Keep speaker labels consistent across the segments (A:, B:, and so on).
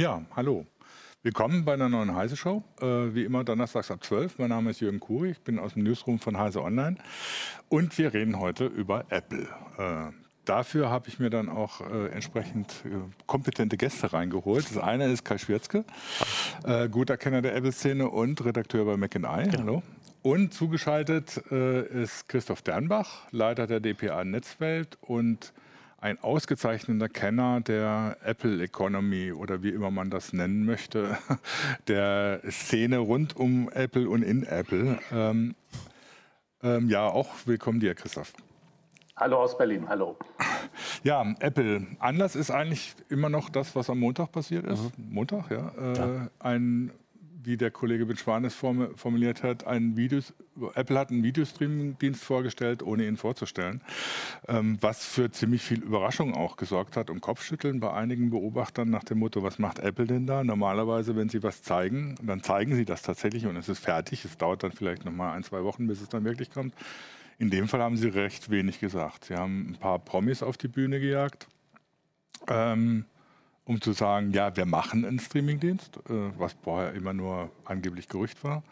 A: Ja, hallo. Willkommen bei einer neuen Heise Show. Äh, wie immer donnerstags ab 12. Mein Name ist Jürgen Kuri, ich bin aus dem Newsroom von Heise Online und wir reden heute über Apple. Äh, dafür habe ich mir dann auch äh, entsprechend äh, kompetente Gäste reingeholt. Das eine ist Kai Schwierzke, äh, guter Kenner der Apple-Szene und Redakteur bei Mac Eye. Ja. Hallo. Und zugeschaltet äh, ist Christoph Dernbach, Leiter der DPA Netzwelt und ein ausgezeichneter Kenner der Apple Economy oder wie immer man das nennen möchte, der Szene rund um Apple und in Apple. Ähm, ähm, ja, auch willkommen dir, Christoph.
B: Hallo aus Berlin, hallo.
A: Ja, Apple. Anlass ist eigentlich immer noch das, was am Montag passiert ist. Mhm. Montag, ja. Äh, ja. Ein wie der Kollege Bitschwanes formuliert hat, ein Videos, Apple hat einen Videostreaming-Dienst vorgestellt, ohne ihn vorzustellen, ähm, was für ziemlich viel Überraschung auch gesorgt hat und Kopfschütteln bei einigen Beobachtern nach dem Motto, was macht Apple denn da? Normalerweise, wenn sie was zeigen, dann zeigen sie das tatsächlich und es ist fertig. Es dauert dann vielleicht noch mal ein, zwei Wochen, bis es dann wirklich kommt. In dem Fall haben sie recht wenig gesagt. Sie haben ein paar Promis auf die Bühne gejagt. Ähm, um zu sagen, ja, wir machen einen Streamingdienst, äh, was vorher immer nur angeblich Gerücht war.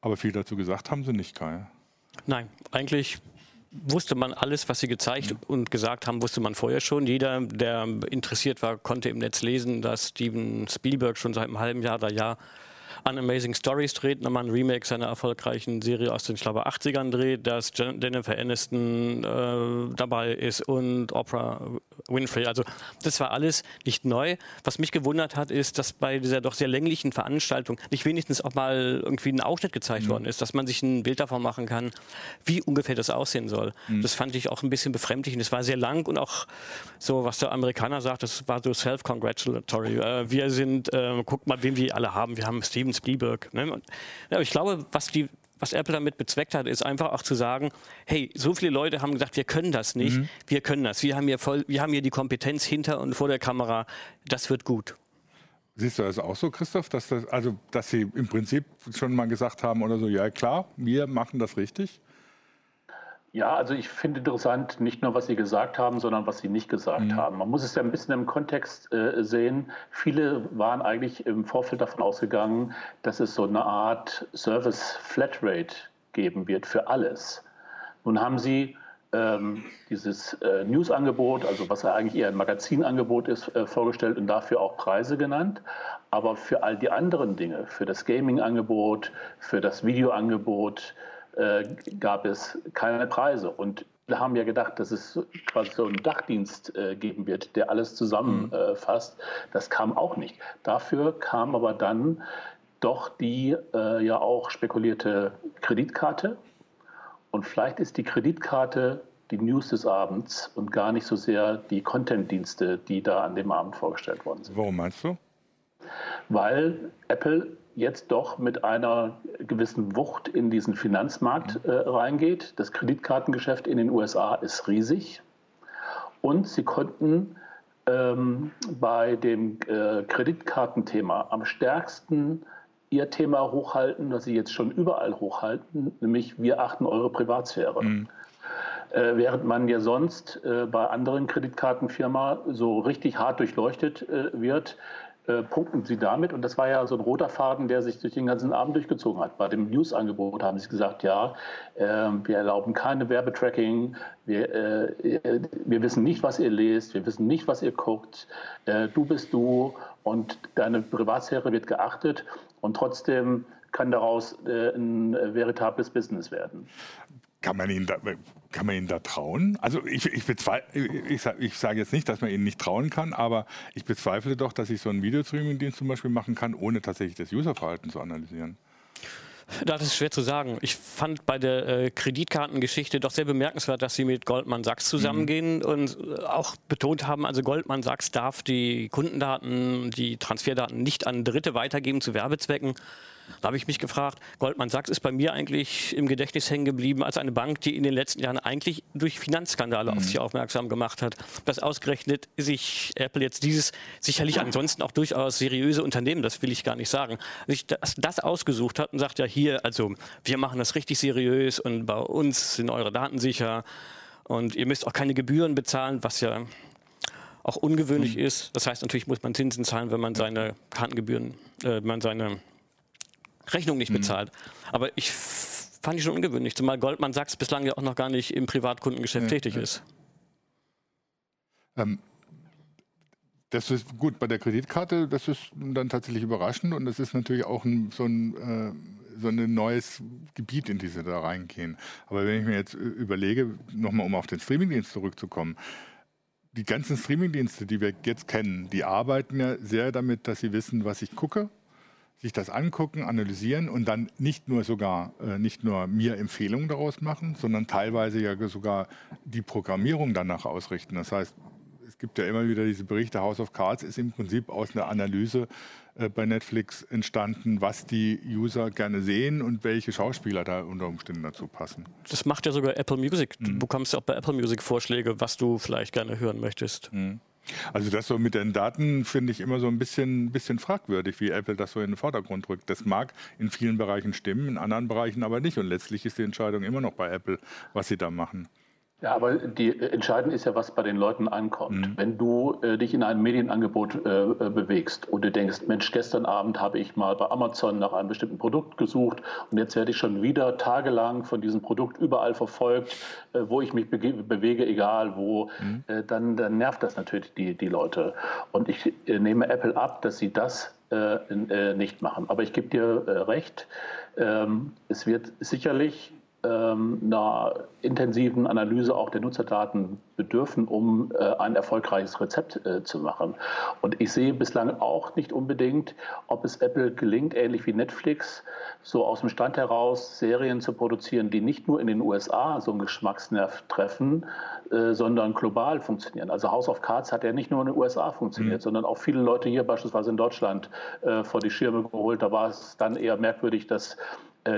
A: Aber viel dazu gesagt haben sie nicht, Kai.
C: Nein, eigentlich wusste man alles, was sie gezeigt mhm. und gesagt haben, wusste man vorher schon. Jeder, der interessiert war, konnte im Netz lesen, dass Steven Spielberg schon seit einem halben Jahr oder Jahr an Amazing Stories dreht, nochmal ein Remake seiner erfolgreichen Serie aus den, ich glaube, 80ern dreht, dass Jennifer Aniston äh, dabei ist und Oprah Winfrey. Also das war alles nicht neu. Was mich gewundert hat, ist, dass bei dieser doch sehr länglichen Veranstaltung nicht wenigstens auch mal irgendwie ein Ausschnitt gezeigt mhm. worden ist, dass man sich ein Bild davon machen kann, wie ungefähr das aussehen soll. Mhm. Das fand ich auch ein bisschen befremdlich. Es war sehr lang und auch so, was der Amerikaner sagt, das war so self-congratulatory. Äh, wir sind, äh, guckt mal, wen wir alle haben. Wir haben Steven Spielberg. Ne? Ja, ich glaube, was die was Apple damit bezweckt hat, ist einfach auch zu sagen, hey, so viele Leute haben gesagt, wir können das nicht, mhm. wir können das. Wir haben, hier voll, wir haben hier die Kompetenz hinter und vor der Kamera, das wird gut.
A: Siehst du das auch so, Christoph, dass, das, also, dass Sie im Prinzip schon mal gesagt haben oder so, ja klar, wir machen das richtig?
B: Ja, also ich finde interessant, nicht nur, was Sie gesagt haben, sondern was Sie nicht gesagt mhm. haben. Man muss es ja ein bisschen im Kontext äh, sehen. Viele waren eigentlich im Vorfeld davon ausgegangen, dass es so eine Art Service Flatrate geben wird für alles. Nun haben Sie ähm, dieses äh, News-Angebot, also was ja eigentlich eher ein Magazinangebot ist, äh, vorgestellt und dafür auch Preise genannt. Aber für all die anderen Dinge, für das Gaming-Angebot, für das Videoangebot, äh, gab es keine Preise. Und wir haben ja gedacht, dass es quasi so einen Dachdienst äh, geben wird, der alles zusammenfasst. Mhm. Äh, das kam auch nicht. Dafür kam aber dann doch die äh, ja auch spekulierte Kreditkarte. Und vielleicht ist die Kreditkarte die News des Abends und gar nicht so sehr die Content-Dienste, die da an dem Abend vorgestellt worden sind.
A: Warum meinst du?
B: Weil Apple jetzt doch mit einer gewissen Wucht in diesen Finanzmarkt äh, reingeht. Das Kreditkartengeschäft in den USA ist riesig. Und sie konnten ähm, bei dem äh, Kreditkartenthema am stärksten ihr Thema hochhalten, das sie jetzt schon überall hochhalten, nämlich wir achten eure Privatsphäre. Mhm. Äh, während man ja sonst äh, bei anderen Kreditkartenfirmen so richtig hart durchleuchtet äh, wird, äh, punkten sie damit. Und das war ja so ein roter Faden, der sich durch den ganzen Abend durchgezogen hat. Bei dem News-Angebot haben sie gesagt, ja, äh, wir erlauben keine Werbetracking, wir, äh, wir wissen nicht, was ihr lest, wir wissen nicht, was ihr guckt, äh, du bist du und deine Privatsphäre wird geachtet und trotzdem kann daraus äh, ein veritables Business werden.
A: Kann man ihnen da, kann man ihnen da trauen? Also ich, ich, ich, ich sage jetzt nicht, dass man ihnen nicht trauen kann, aber ich bezweifle doch, dass ich so einen Videostreaming-Dienst zum Beispiel machen kann, ohne tatsächlich das Userverhalten zu analysieren.
C: Das ist schwer zu sagen. Ich fand bei der äh, Kreditkartengeschichte doch sehr bemerkenswert, dass Sie mit Goldman Sachs zusammengehen mhm. und äh, auch betont haben, also Goldman Sachs darf die Kundendaten, die Transferdaten nicht an Dritte weitergeben zu Werbezwecken. Da habe ich mich gefragt, Goldman Sachs ist bei mir eigentlich im Gedächtnis hängen geblieben als eine Bank, die in den letzten Jahren eigentlich durch Finanzskandale mhm. auf sich aufmerksam gemacht hat. Dass ausgerechnet sich Apple jetzt dieses sicherlich ansonsten auch durchaus seriöse Unternehmen, das will ich gar nicht sagen, sich das, das ausgesucht hat und sagt ja hier, also wir machen das richtig seriös und bei uns sind eure Daten sicher und ihr müsst auch keine Gebühren bezahlen, was ja auch ungewöhnlich mhm. ist. Das heißt, natürlich muss man Zinsen zahlen, wenn man seine Kartengebühren, äh, man seine Rechnung nicht mhm. bezahlt. Aber ich fand ich schon ungewöhnlich, zumal Goldman Sachs bislang ja auch noch gar nicht im Privatkundengeschäft ja, tätig ja. ist. Ähm,
A: das ist gut bei der Kreditkarte, das ist dann tatsächlich überraschend und das ist natürlich auch ein, so, ein, äh, so ein neues Gebiet, in das sie da reingehen. Aber wenn ich mir jetzt überlege, nochmal um auf den Streamingdienst zurückzukommen, die ganzen Streamingdienste, die wir jetzt kennen, die arbeiten ja sehr damit, dass sie wissen, was ich gucke, sich das angucken, analysieren und dann nicht nur sogar äh, nicht nur mir Empfehlungen daraus machen, sondern teilweise ja sogar die Programmierung danach ausrichten. Das heißt, es gibt ja immer wieder diese Berichte, House of Cards ist im Prinzip aus einer Analyse äh, bei Netflix entstanden, was die User gerne sehen und welche Schauspieler da unter Umständen dazu passen.
C: Das macht ja sogar Apple Music. Du mhm. bekommst ja auch bei Apple Music Vorschläge, was du vielleicht gerne hören möchtest. Mhm.
A: Also das so mit den Daten finde ich immer so ein bisschen, bisschen fragwürdig, wie Apple das so in den Vordergrund rückt. Das mag in vielen Bereichen stimmen, in anderen Bereichen aber nicht. Und letztlich ist die Entscheidung immer noch bei Apple, was sie da machen.
B: Ja, aber die äh, entscheidend ist ja, was bei den Leuten ankommt. Mhm. Wenn du äh, dich in einem Medienangebot äh, äh, bewegst und du denkst, Mensch, gestern Abend habe ich mal bei Amazon nach einem bestimmten Produkt gesucht und jetzt werde ich schon wieder tagelang von diesem Produkt überall verfolgt, äh, wo ich mich bewege, egal wo, mhm. äh, dann, dann, nervt das natürlich die, die Leute. Und ich nehme Apple ab, dass sie das nicht machen. Aber ich gebe dir recht, ähm, es wird sicherlich ähm, einer intensiven Analyse auch der Nutzerdaten bedürfen, um äh, ein erfolgreiches Rezept äh, zu machen. Und ich sehe bislang auch nicht unbedingt, ob es Apple gelingt, ähnlich wie Netflix, so aus dem Stand heraus Serien zu produzieren, die nicht nur in den USA so einen Geschmacksnerv treffen, äh, sondern global funktionieren. Also House of Cards hat ja nicht nur in den USA funktioniert, mhm. sondern auch viele Leute hier beispielsweise in Deutschland vor die Schirme geholt. Da war es dann eher merkwürdig, dass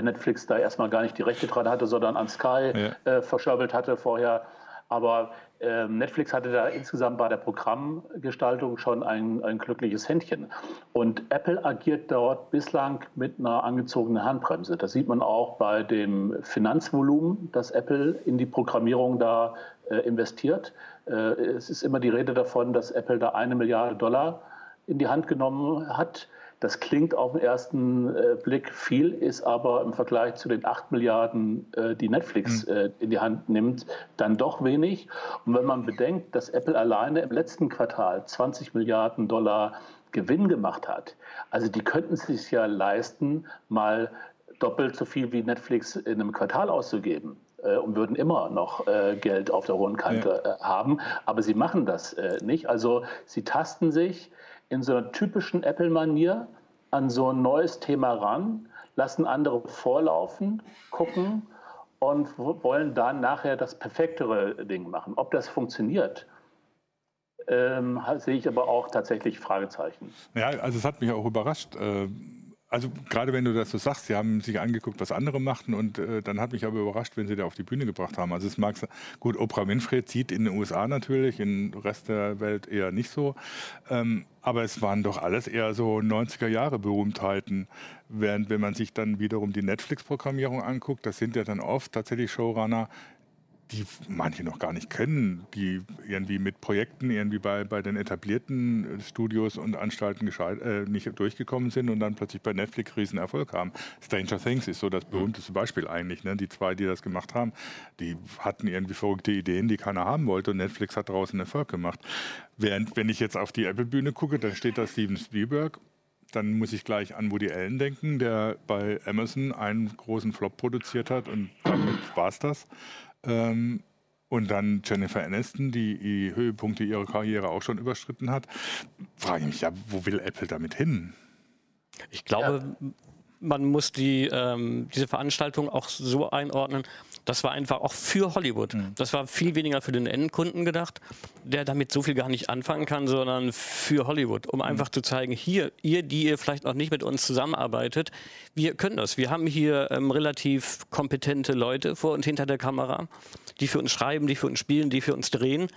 B: Netflix da erstmal gar nicht die Rechte dran hatte, sondern an Sky ja. äh, verschabbelt hatte vorher. Aber äh, Netflix hatte da insgesamt bei der Programmgestaltung schon ein, ein glückliches Händchen. Und Apple agiert dort bislang mit einer angezogenen Handbremse. Das sieht man auch bei dem Finanzvolumen, das Apple in die Programmierung da äh, investiert. Äh, es ist immer die Rede davon, dass Apple da eine Milliarde Dollar in die Hand genommen hat das klingt auf den ersten äh, Blick viel, ist aber im Vergleich zu den 8 Milliarden, äh, die Netflix mhm. äh, in die Hand nimmt, dann doch wenig. Und wenn man bedenkt, dass Apple alleine im letzten Quartal 20 Milliarden Dollar Gewinn gemacht hat, also die könnten es sich ja leisten, mal doppelt so viel wie Netflix in einem Quartal auszugeben äh, und würden immer noch äh, Geld auf der hohen Kante ja. äh, haben. Aber sie machen das nicht. Also sie tasten sich in so einer typischen Apple-Manier an so ein neues Thema ran, lassen andere vorlaufen, gucken und wollen dann nachher das perfektere Ding machen. Ob das funktioniert, ähm, sehe ich aber auch tatsächlich Fragezeichen.
A: Ja, also es hat mich auch überrascht. Äh also gerade wenn du das so sagst, sie haben sich angeguckt, was andere machten und äh, dann hat mich aber überrascht, wenn sie da auf die Bühne gebracht haben. Also es mag gut, Oprah Winfrey zieht in den USA natürlich, im Rest der Welt eher nicht so. Ähm, aber es waren doch alles eher so 90er Jahre Berühmtheiten. Während wenn man sich dann wiederum die Netflix-Programmierung anguckt, das sind ja dann oft tatsächlich Showrunner, die manche noch gar nicht kennen, die irgendwie mit Projekten irgendwie bei, bei den etablierten Studios und Anstalten äh, nicht durchgekommen sind und dann plötzlich bei Netflix riesen Erfolg haben. Stranger Things ist so das berühmteste Beispiel eigentlich. Ne? Die zwei, die das gemacht haben, die hatten irgendwie verrückte Ideen, die keiner haben wollte und Netflix hat daraus einen Erfolg gemacht. Während, wenn ich jetzt auf die Apple-Bühne gucke, da steht da Steven Spielberg dann muss ich gleich an Woody Allen denken, der bei Amazon einen großen Flop produziert hat und damit war es das. Ähm, und dann Jennifer Aniston, die die Höhepunkte ihrer Karriere auch schon überschritten hat. Frage ich mich ja, wo will Apple damit hin?
C: Ich glaube, ja man muss die, ähm, diese Veranstaltung auch so einordnen, das war einfach auch für Hollywood. Mhm. Das war viel weniger für den Endkunden gedacht, der damit so viel gar nicht anfangen kann, sondern für Hollywood, um mhm. einfach zu zeigen, hier, ihr, die ihr vielleicht noch nicht mit uns zusammenarbeitet, wir können das. Wir haben hier ähm, relativ kompetente Leute vor und hinter der Kamera, die für uns schreiben, die für uns spielen, die für uns drehen.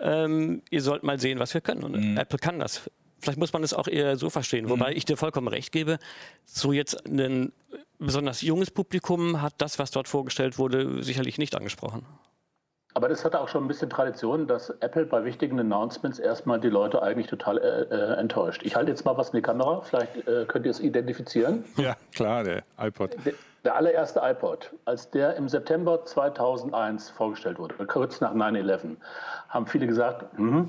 C: Ähm, ihr sollt mal sehen, was wir können. Und mhm. Apple kann das vielleicht muss man es auch eher so verstehen. Mhm. Wobei ich dir vollkommen recht gebe, so jetzt ein besonders junges Publikum hat das, was dort vorgestellt wurde, sicherlich nicht angesprochen.
B: Aber das hatte auch schon ein bisschen Tradition, dass Apple bei wichtigen Announcements erstmal die Leute eigentlich total äh, äh, enttäuscht. Ich halte jetzt mal was in die Kamera, vielleicht äh, könnt ihr es identifizieren.
A: Ja, klar, der iPod.
B: Der, der allererste iPod, als der im September 2001 vorgestellt wurde, kurz nach 9-11, haben viele gesagt, hm,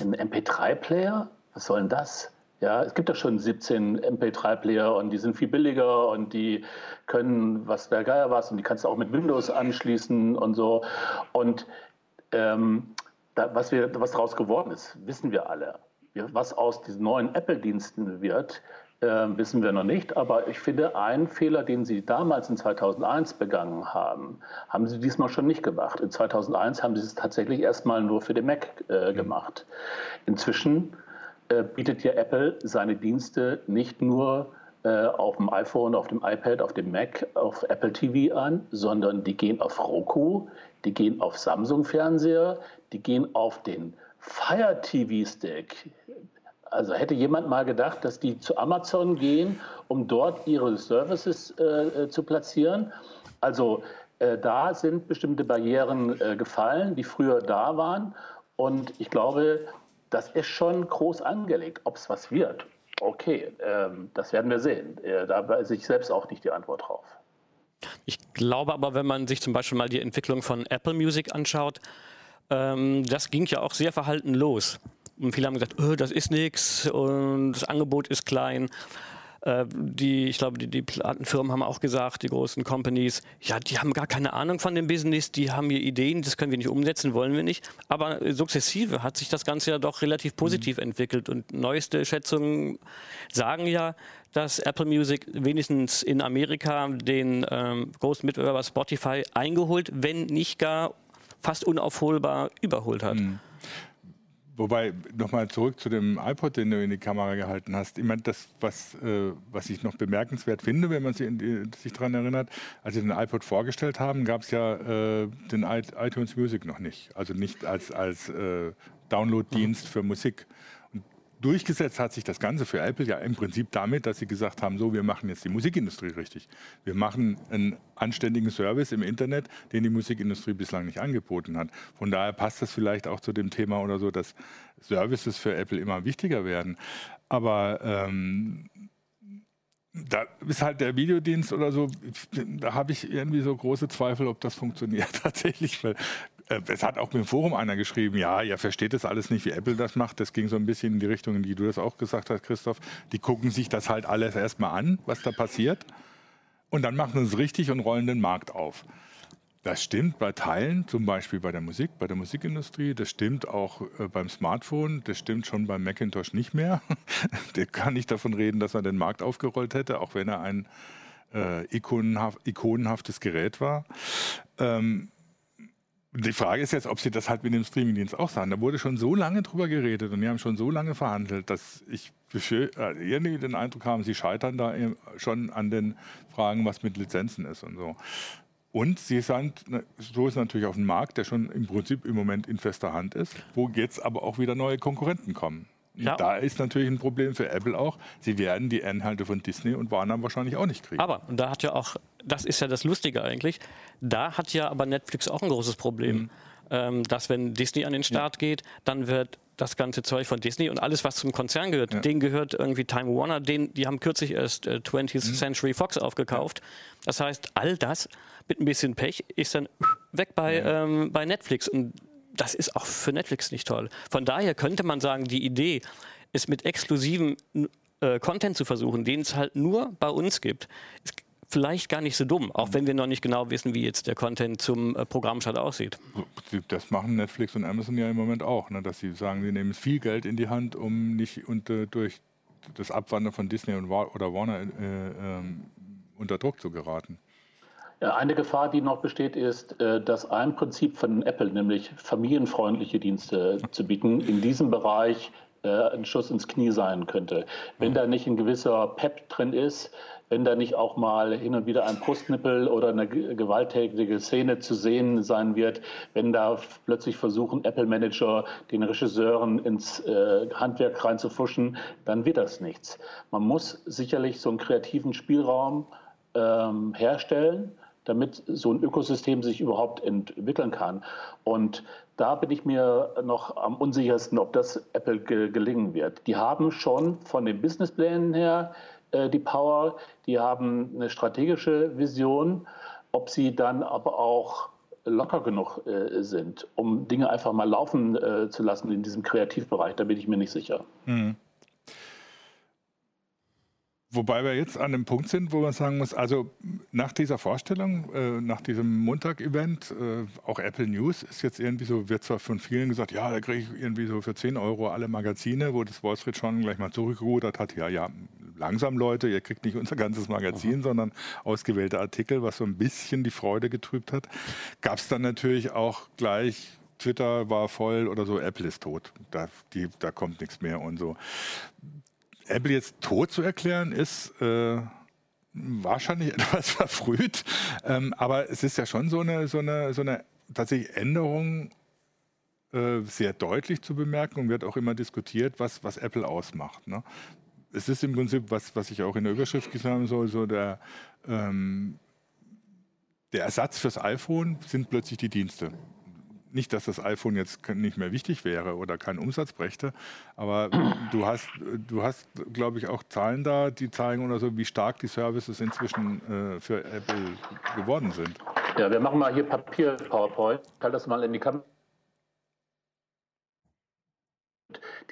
B: ein MP3-Player, was soll denn das? Ja, es gibt ja schon 17 MP3-Player und die sind viel billiger und die können, was der Geier was, und die kannst du auch mit Windows anschließen und so. Und ähm, da, was, wir, was daraus geworden ist, wissen wir alle. Was aus diesen neuen Apple-Diensten wird, äh, wissen wir noch nicht. Aber ich finde, einen Fehler, den Sie damals in 2001 begangen haben, haben Sie diesmal schon nicht gemacht. In 2001 haben Sie es tatsächlich erstmal nur für den Mac äh, mhm. gemacht. Inzwischen bietet ja Apple seine Dienste nicht nur äh, auf dem iPhone, auf dem iPad, auf dem Mac, auf Apple TV an, sondern die gehen auf Roku, die gehen auf Samsung-Fernseher, die gehen auf den Fire TV-Stick. Also hätte jemand mal gedacht, dass die zu Amazon gehen, um dort ihre Services äh, zu platzieren. Also äh, da sind bestimmte Barrieren äh, gefallen, die früher da waren. Und ich glaube, das ist schon groß angelegt. Ob es was wird, okay, ähm, das werden wir sehen. Äh, da weiß ich selbst auch nicht die Antwort drauf.
C: Ich glaube aber, wenn man sich zum Beispiel mal die Entwicklung von Apple Music anschaut, ähm, das ging ja auch sehr verhalten los. Und viele haben gesagt, oh, das ist nichts und das Angebot ist klein. Äh, die, ich glaube, die, die Plattenfirmen haben auch gesagt, die großen Companies, ja, die haben gar keine Ahnung von dem Business, die haben hier Ideen, das können wir nicht umsetzen, wollen wir nicht. Aber sukzessive hat sich das Ganze ja doch relativ positiv mhm. entwickelt und neueste Schätzungen sagen ja, dass Apple Music wenigstens in Amerika den ähm, großen Mitbewerber Spotify eingeholt, wenn nicht gar fast unaufholbar überholt hat. Mhm.
A: Wobei, nochmal zurück zu dem iPod, den du in die Kamera gehalten hast. Ich meine, das, was, äh, was ich noch bemerkenswert finde, wenn man sich, sich daran erinnert, als sie den iPod vorgestellt haben, gab es ja äh, den iTunes Music noch nicht. Also nicht als, als äh, Download-Dienst mhm. für Musik durchgesetzt hat sich das Ganze für Apple ja im Prinzip damit, dass sie gesagt haben, so, wir machen jetzt die Musikindustrie richtig. Wir machen einen anständigen Service im Internet, den die Musikindustrie bislang nicht angeboten hat. Von daher passt das vielleicht auch zu dem Thema oder so, dass Services für Apple immer wichtiger werden. Aber ähm, da ist halt der Videodienst oder so, da habe ich irgendwie so große Zweifel, ob das funktioniert tatsächlich, weil es hat auch im Forum einer geschrieben, ja, ihr versteht das alles nicht, wie Apple das macht. Das ging so ein bisschen in die Richtung, in die du das auch gesagt hast, Christoph. Die gucken sich das halt alles erstmal an, was da passiert. Und dann machen sie es richtig und rollen den Markt auf. Das stimmt bei Teilen, zum Beispiel bei der Musik, bei der Musikindustrie. Das stimmt auch äh, beim Smartphone. Das stimmt schon beim Macintosh nicht mehr. der kann nicht davon reden, dass er den Markt aufgerollt hätte, auch wenn er ein äh, ikonenhaft, ikonenhaftes Gerät war. Ähm, die Frage ist jetzt, ob sie das halt mit dem Streamingdienst auch sagen. Da wurde schon so lange drüber geredet und die haben schon so lange verhandelt, dass ich äh, irgendwie den Eindruck habe, sie scheitern da schon an den Fragen, was mit Lizenzen ist und so. Und sie sind, so ist natürlich auf dem Markt, der schon im Prinzip im Moment in fester Hand ist, wo jetzt aber auch wieder neue Konkurrenten kommen. Ja. Da ist natürlich ein Problem für Apple auch. Sie werden die Inhalte von Disney und Warner wahrscheinlich auch nicht kriegen.
C: Aber, und da hat ja auch, das ist ja das Lustige eigentlich, da hat ja aber Netflix auch ein großes Problem. Mhm. Ähm, dass wenn Disney an den Start ja. geht, dann wird das ganze Zeug von Disney und alles, was zum Konzern gehört, ja. denen gehört irgendwie Time Warner, den, die haben kürzlich erst äh, 20th mhm. Century Fox aufgekauft. Das heißt, all das mit ein bisschen Pech ist dann weg bei, ähm, bei Netflix. Und das ist auch für Netflix nicht toll. Von daher könnte man sagen, die Idee, es mit exklusiven äh, Content zu versuchen, den es halt nur bei uns gibt, ist vielleicht gar nicht so dumm, auch wenn wir noch nicht genau wissen, wie jetzt der Content zum äh, Programmstart aussieht.
A: Das machen Netflix und Amazon ja im Moment auch, ne, dass sie sagen, sie nehmen viel Geld in die Hand, um nicht unter, durch das Abwandern von Disney und, oder Warner äh, äh, unter Druck zu geraten.
B: Eine Gefahr, die noch besteht, ist, äh, dass ein Prinzip von Apple, nämlich familienfreundliche Dienste zu bieten, in diesem Bereich äh, ein Schuss ins Knie sein könnte. Wenn da nicht ein gewisser Pep drin ist, wenn da nicht auch mal hin und wieder ein Brustnippel oder eine gewalttätige Szene zu sehen sein wird, wenn da plötzlich versuchen, Apple-Manager den Regisseuren ins äh, Handwerk reinzufuschen, dann wird das nichts. Man muss sicherlich so einen kreativen Spielraum ähm, herstellen damit so ein Ökosystem sich überhaupt entwickeln kann. Und da bin ich mir noch am unsichersten, ob das Apple ge gelingen wird. Die haben schon von den Businessplänen her äh, die Power, die haben eine strategische Vision, ob sie dann aber auch locker genug äh, sind, um Dinge einfach mal laufen äh, zu lassen in diesem Kreativbereich, da bin ich mir nicht sicher. Mhm.
A: Wobei wir jetzt an dem Punkt sind, wo man sagen muss, also nach dieser Vorstellung, äh, nach diesem Montag-Event, äh, auch Apple News ist jetzt irgendwie so, wird zwar von vielen gesagt, ja, da kriege ich irgendwie so für 10 Euro alle Magazine, wo das Wall Street schon gleich mal zurückgerudert hat, ja, ja, langsam Leute, ihr kriegt nicht unser ganzes Magazin, mhm. sondern ausgewählte Artikel, was so ein bisschen die Freude getrübt hat. Gab es dann natürlich auch gleich Twitter war voll oder so, Apple ist tot. Da, die, da kommt nichts mehr und so. Apple jetzt tot zu erklären, ist äh, wahrscheinlich etwas verfrüht. Ähm, aber es ist ja schon so eine, so eine, so eine tatsächlich Änderung äh, sehr deutlich zu bemerken und wird auch immer diskutiert, was, was Apple ausmacht. Ne? Es ist im Prinzip, was, was ich auch in der Überschrift gesagt habe, so, der, ähm, der Ersatz fürs iPhone sind plötzlich die Dienste nicht, dass das iPhone jetzt nicht mehr wichtig wäre oder keinen Umsatz brächte, aber du hast, du hast, glaube ich, auch Zahlen da, die zeigen oder so, wie stark die Services inzwischen äh, für Apple geworden sind.
B: Ja, wir machen mal hier Papier-PowerPoint. Ich halte das mal in die Kamera.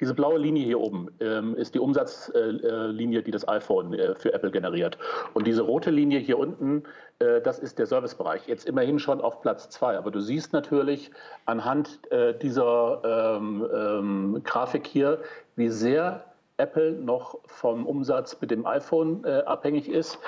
B: Diese blaue Linie hier oben ähm, ist die Umsatzlinie, äh, die das iPhone äh, für Apple generiert. Und diese rote Linie hier unten, äh, das ist der Servicebereich. Jetzt immerhin schon auf Platz zwei. Aber du siehst natürlich anhand äh, dieser ähm, ähm, Grafik hier, wie sehr Apple noch vom Umsatz mit dem iPhone äh, abhängig ist.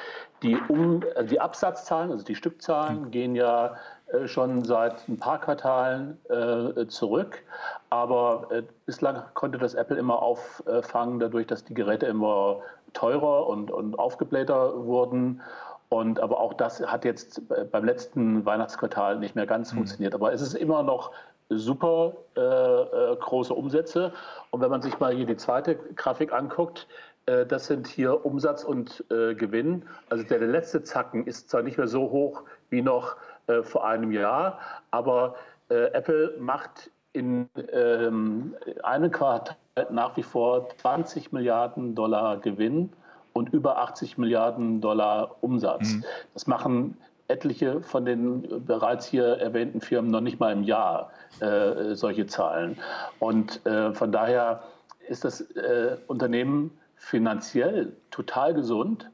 B: Die, um, die Absatzzahlen, also die Stückzahlen, gehen ja äh, schon seit ein paar Quartalen äh, zurück. Aber äh, bislang konnte das Apple immer auffangen, dadurch, dass die Geräte immer teurer und, und aufgeblähter wurden. Und aber auch das hat jetzt beim letzten Weihnachtsquartal nicht mehr ganz mhm. funktioniert. Aber es ist immer noch super äh, äh, große Umsätze. Und wenn man sich mal hier die zweite Grafik anguckt, äh, das sind hier Umsatz und äh, Gewinn. Also der, letzte Zacken ist zwar nicht mehr so hoch wie noch äh, vor einem Jahr. Aber äh, Apple macht in ähm, einem Quartal nach wie vor 20 Milliarden Dollar Gewinn und über 80 Milliarden Dollar Umsatz. Mhm. Das machen etliche von den bereits hier erwähnten Firmen noch nicht mal im Jahr äh, solche Zahlen. Und äh, von daher ist das äh, Unternehmen finanziell total gesund.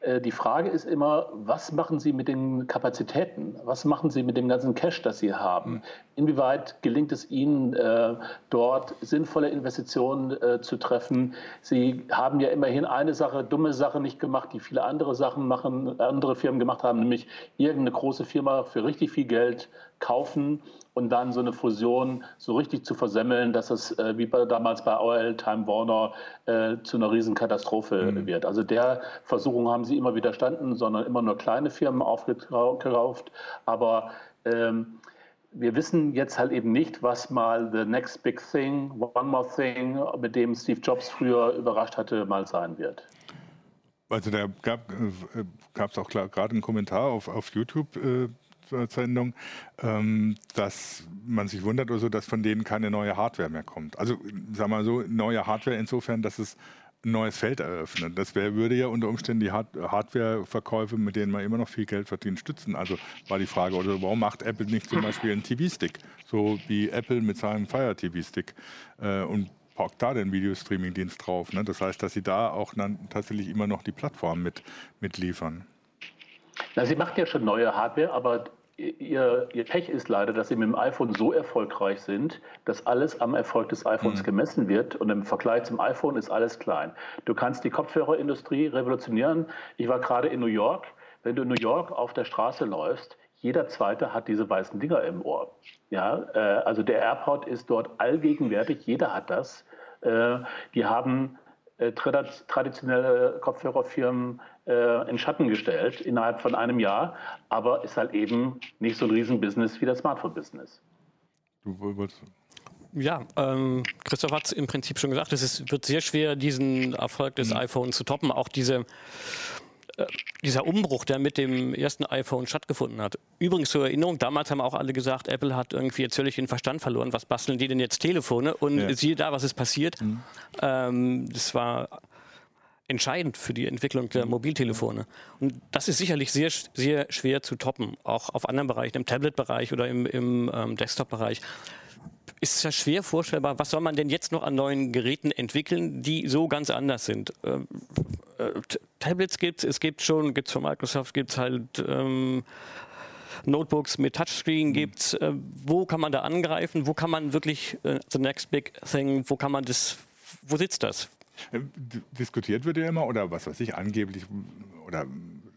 B: Äh, die Frage ist immer, was machen Sie mit den Kapazitäten? Was machen Sie mit dem ganzen Cash, das Sie haben? Inwieweit gelingt es Ihnen, äh, dort sinnvolle Investitionen äh, zu treffen? Sie haben ja immerhin eine Sache, dumme Sache nicht gemacht, die viele andere Sachen machen, andere Firmen gemacht haben, nämlich irgendeine große Firma für richtig viel Geld kaufen und dann so eine Fusion so richtig zu versemmeln, dass es äh, wie bei, damals bei OL Time Warner äh, zu einer Riesenkatastrophe mhm. wird. Also der Versuchung haben sie immer widerstanden, sondern immer nur kleine Firmen aufgekauft. Aber ähm, wir wissen jetzt halt eben nicht, was mal the next big thing, one more thing, mit dem Steve Jobs früher überrascht hatte, mal sein wird.
A: Also da gab es äh, auch gerade einen Kommentar auf, auf YouTube äh, Sendung, ähm, dass man sich wundert oder so, dass von denen keine neue Hardware mehr kommt. Also wir mal so, neue Hardware insofern, dass es ein neues Feld eröffnet. Das wär, würde ja unter Umständen die Hard Hardware-Verkäufe, mit denen man immer noch viel Geld verdient, stützen. Also war die Frage, oder warum macht Apple nicht zum Beispiel einen TV-Stick, so wie Apple mit seinem Fire TV-Stick äh, und packt da den Videostreaming-Dienst drauf. Ne? Das heißt, dass sie da auch dann tatsächlich immer noch die Plattform mit, mit liefern.
B: Na, sie macht ja schon neue Hardware, aber ihr, ihr Pech ist leider, dass sie mit dem iPhone so erfolgreich sind, dass alles am Erfolg des iPhones mhm. gemessen wird und im Vergleich zum iPhone ist alles klein. Du kannst die Kopfhörerindustrie revolutionieren. Ich war gerade in New York. Wenn du in New York auf der Straße läufst, jeder Zweite hat diese weißen Dinger im Ohr. Ja, äh, also der AirPod ist dort allgegenwärtig, jeder hat das. Äh, die haben traditionelle Kopfhörerfirmen äh, in Schatten gestellt innerhalb von einem Jahr, aber ist halt eben nicht so ein Riesenbusiness wie das Smartphone-Business. Du
C: wolltest. Ja, ähm, Christoph hat es im Prinzip schon gesagt, es ist, wird sehr schwer, diesen Erfolg des mhm. iPhones zu toppen. Auch diese äh, dieser Umbruch, der mit dem ersten iPhone stattgefunden hat. Übrigens zur Erinnerung, damals haben auch alle gesagt, Apple hat irgendwie jetzt völlig den Verstand verloren. Was basteln die denn jetzt Telefone? Und ja. siehe da, was ist passiert. Mhm. Ähm, das war entscheidend für die Entwicklung der mhm. Mobiltelefone. Und das ist sicherlich sehr, sehr schwer zu toppen, auch auf anderen Bereichen, im Tablet-Bereich oder im, im ähm, Desktop-Bereich ist es ja schwer vorstellbar, was soll man denn jetzt noch an neuen Geräten entwickeln, die so ganz anders sind. Ähm, äh, Tablets gibt es, es gibt schon, gibt es von Microsoft, gibt es halt ähm, Notebooks mit Touchscreen mhm. gibt es. Äh, wo kann man da angreifen? Wo kann man wirklich äh, the next big thing, wo kann man das, wo sitzt das?
A: Äh, diskutiert wird ja immer, oder was weiß ich, angeblich, oder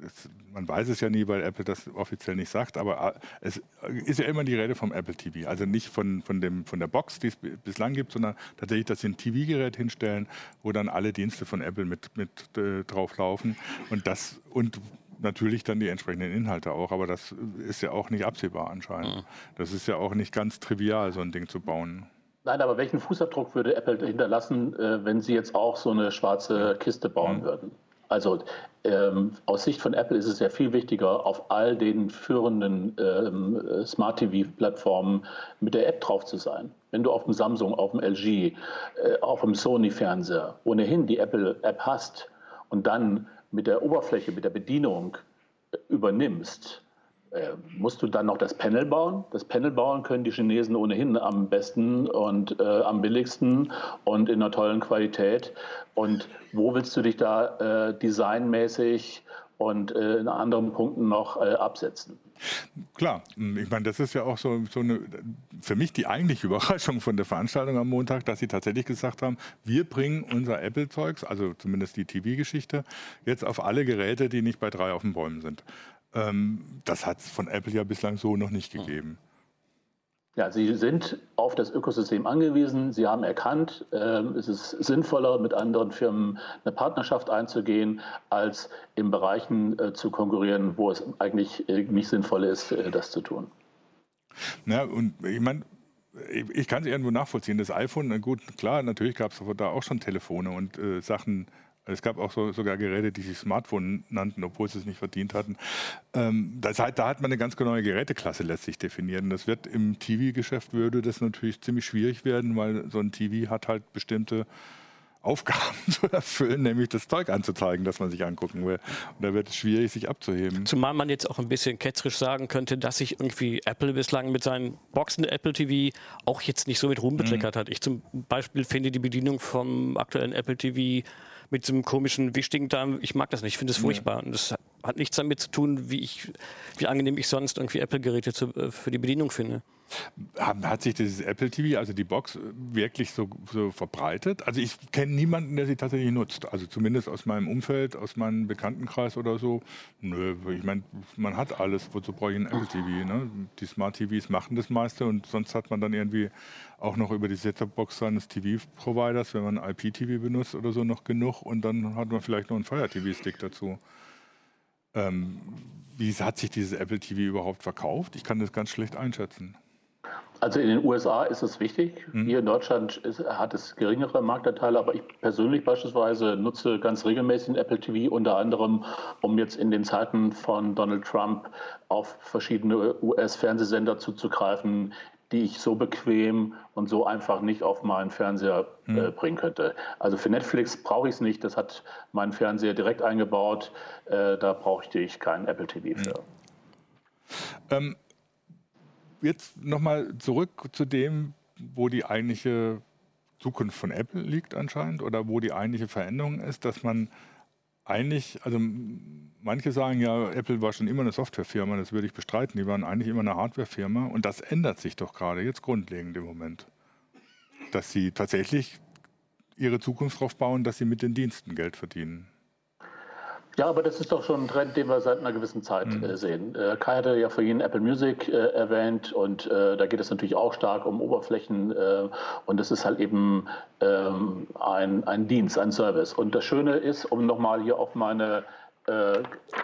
A: es, man weiß es ja nie, weil Apple das offiziell nicht sagt, aber äh, es ist ja immer die Rede vom Apple TV. Also nicht von, von, dem, von der Box, die es bislang gibt, sondern tatsächlich, dass sie ein TV-Gerät hinstellen, wo dann alle Dienste von Apple mit, mit äh, drauf laufen. Und das und natürlich dann die entsprechenden Inhalte auch, aber das ist ja auch nicht absehbar anscheinend. Mhm. Das ist ja auch nicht ganz trivial, so ein Ding zu bauen.
B: Nein, aber welchen Fußabdruck würde Apple hinterlassen, äh, wenn sie jetzt auch so eine schwarze Kiste bauen mhm. würden? Also ähm, aus Sicht von Apple ist es ja viel wichtiger, auf all den führenden ähm, Smart TV-Plattformen mit der App drauf zu sein. Wenn du auf dem Samsung, auf dem LG, äh, auf dem Sony-Fernseher ohnehin die Apple-App hast und dann mit der Oberfläche, mit der Bedienung äh, übernimmst, äh, musst du dann noch das Panel bauen? Das Panel bauen können die Chinesen ohnehin am besten und äh, am billigsten und in einer tollen Qualität. Und wo willst du dich da äh, designmäßig und äh, in anderen Punkten noch äh, absetzen?
A: Klar, ich meine, das ist ja auch so, so eine, für mich die eigentliche Überraschung von der Veranstaltung am Montag, dass sie tatsächlich gesagt haben, wir bringen unser Apple-Zeugs, also zumindest die TV-Geschichte, jetzt auf alle Geräte, die nicht bei drei auf den Bäumen sind. Ähm, das hat es von Apple ja bislang so noch nicht gegeben.
B: Ja, Sie sind auf das Ökosystem angewiesen. Sie haben erkannt, äh, es ist sinnvoller, mit anderen Firmen eine Partnerschaft einzugehen, als in Bereichen äh, zu konkurrieren, wo es eigentlich äh, nicht sinnvoll ist, äh, das zu tun.
A: Ja, und ich meine, ich kann es irgendwo nachvollziehen. Das iPhone, gut, klar, natürlich gab es da auch schon Telefone und äh, Sachen, es gab auch so, sogar Geräte, die sich Smartphone nannten, obwohl sie es nicht verdient hatten. Ähm, das da hat man eine ganz neue Geräteklasse letztlich definiert. Und das wird im TV-Geschäft würde das natürlich ziemlich schwierig werden, weil so ein TV hat halt bestimmte Aufgaben zu erfüllen, nämlich das Zeug anzuzeigen, das man sich angucken will. Und da wird es schwierig, sich abzuheben.
C: Zumal man jetzt auch ein bisschen ketzerisch sagen könnte, dass sich irgendwie Apple bislang mit seinen Boxen Apple TV auch jetzt nicht so mit Ruhm bekleckert mhm. hat. Ich zum Beispiel finde die Bedienung vom aktuellen Apple TV mit diesem komischen wichtigen da, ich mag das nicht, ich finde es furchtbar. Und das hat nichts damit zu tun, wie, ich, wie angenehm ich sonst irgendwie Apple-Geräte äh, für die Bedienung finde.
A: Hat sich dieses Apple TV, also die Box, wirklich so, so verbreitet? Also ich kenne niemanden, der sie tatsächlich nutzt. Also zumindest aus meinem Umfeld, aus meinem Bekanntenkreis oder so. Nö, ich meine, man hat alles. Wozu brauche ich ein Apple TV? Ne? Die Smart TVs machen das meiste und sonst hat man dann irgendwie auch noch über die Set-Top-Box seines TV-Providers, wenn man IP-TV benutzt oder so, noch genug. Und dann hat man vielleicht noch einen Fire-TV-Stick dazu. Ähm, wie hat sich dieses Apple TV überhaupt verkauft? Ich kann das ganz schlecht einschätzen.
B: Also in den USA ist es wichtig. Mhm. Hier in Deutschland ist, hat es geringere Marktanteile, aber ich persönlich beispielsweise nutze ganz regelmäßig Apple TV, unter anderem, um jetzt in den Zeiten von Donald Trump auf verschiedene US-Fernsehsender zuzugreifen, die ich so bequem und so einfach nicht auf meinen Fernseher äh, hm. bringen könnte. Also für Netflix brauche ich es nicht, das hat mein Fernseher direkt eingebaut, äh, da brauchte ich keinen Apple TV für. Hm.
A: Ähm, jetzt nochmal zurück zu dem, wo die eigentliche Zukunft von Apple liegt anscheinend oder wo die eigentliche Veränderung ist, dass man eigentlich, also manche sagen ja, Apple war schon immer eine Softwarefirma, das würde ich bestreiten. Die waren eigentlich immer eine Hardwarefirma und das ändert sich doch gerade jetzt grundlegend im Moment. Dass sie tatsächlich ihre Zukunft darauf bauen, dass sie mit den Diensten Geld verdienen.
B: Ja, aber das ist doch schon ein Trend, den wir seit einer gewissen Zeit mhm. äh, sehen. Äh, Kai hatte ja vorhin Apple Music äh, erwähnt und äh, da geht es natürlich auch stark um Oberflächen und das ist halt eben ähm, ein, ein Dienst, ein Service. Und das Schöne ist, um nochmal hier auf meine